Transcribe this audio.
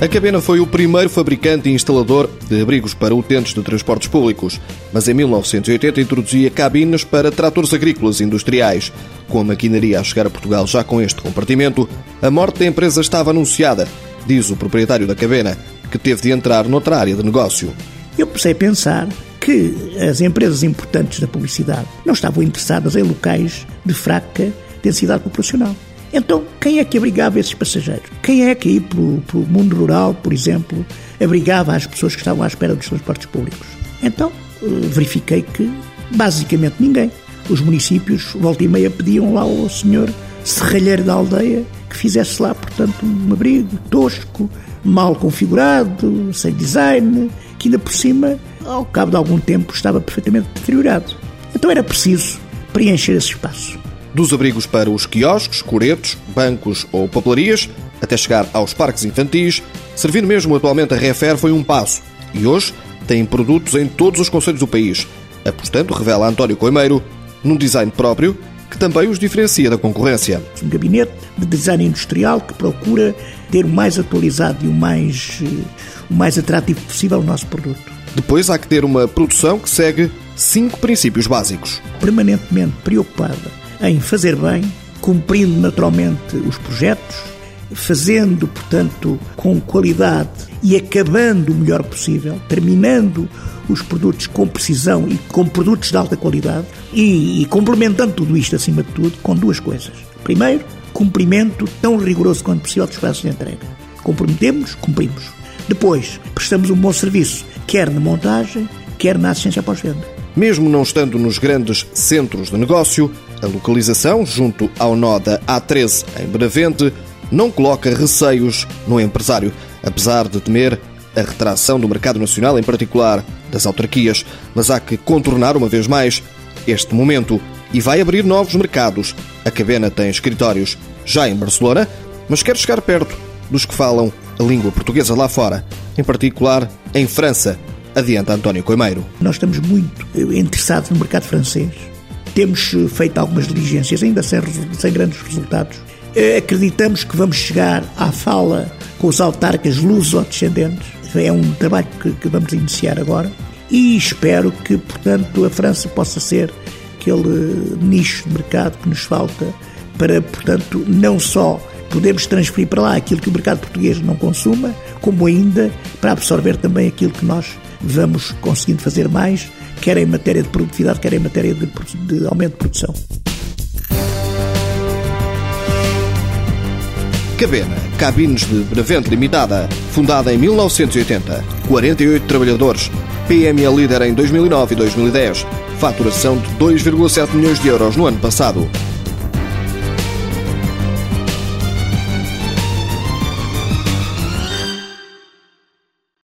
A Cabena foi o primeiro fabricante e instalador de abrigos para utentes de transportes públicos, mas em 1980 introduzia cabines para tratores agrícolas industriais. Com a maquinaria a chegar a Portugal já com este compartimento, a morte da empresa estava anunciada, diz o proprietário da Cabena, que teve de entrar noutra área de negócio. Eu comecei a pensar que as empresas importantes da publicidade não estavam interessadas em locais de fraca densidade populacional. Então, quem é que abrigava esses passageiros? Quem é que aí pelo, pelo mundo rural, por exemplo, abrigava as pessoas que estavam à espera dos transportes públicos? Então, eh, verifiquei que basicamente ninguém. Os municípios, volta e meia, pediam lá ao senhor serralheiro da aldeia que fizesse lá, portanto, um abrigo tosco, mal configurado, sem design, que ainda por cima, ao cabo de algum tempo, estava perfeitamente deteriorado. Então era preciso preencher esse espaço dos abrigos para os quiosques, coretos, bancos ou papelarias, até chegar aos parques infantis, servindo mesmo atualmente a Refer foi um passo. E hoje tem produtos em todos os conselhos do país, apostando, revela António Coimeiro, num design próprio que também os diferencia da concorrência. Um gabinete de design industrial que procura ter o mais atualizado e o mais, eh, o mais atrativo possível o nosso produto. Depois há que ter uma produção que segue cinco princípios básicos. Permanentemente preocupada em fazer bem, cumprindo naturalmente os projetos, fazendo, portanto, com qualidade e acabando o melhor possível, terminando os produtos com precisão e com produtos de alta qualidade e, e complementando tudo isto, acima de tudo, com duas coisas. Primeiro, cumprimento tão rigoroso quanto possível dos prazos de entrega. Comprometemos, cumprimos. Depois, prestamos um bom serviço, quer na montagem, quer na assistência pós-venda. Mesmo não estando nos grandes centros de negócio, a localização, junto ao nó da A13 em Benavente, não coloca receios no empresário, apesar de temer a retração do mercado nacional, em particular das autarquias. Mas há que contornar uma vez mais este momento e vai abrir novos mercados. A Cabena tem escritórios já em Barcelona, mas quer chegar perto dos que falam a língua portuguesa lá fora, em particular em França, adianta António Coimeiro. Nós estamos muito interessados no mercado francês temos eh, feito algumas diligências, ainda sem, sem grandes resultados. Eh, acreditamos que vamos chegar à fala com os autarcas luso-descendentes. É um trabalho que, que vamos iniciar agora e espero que, portanto, a França possa ser aquele nicho de mercado que nos falta para, portanto, não só podemos transferir para lá aquilo que o mercado português não consuma, como ainda para absorver também aquilo que nós vamos conseguindo fazer mais quer em matéria de produtividade, quer em matéria de, de aumento de produção. Cabena, Cabines de Benavente Limitada, fundada em 1980, 48 trabalhadores, PME líder em 2009 e 2010, faturação de 2,7 milhões de euros no ano passado.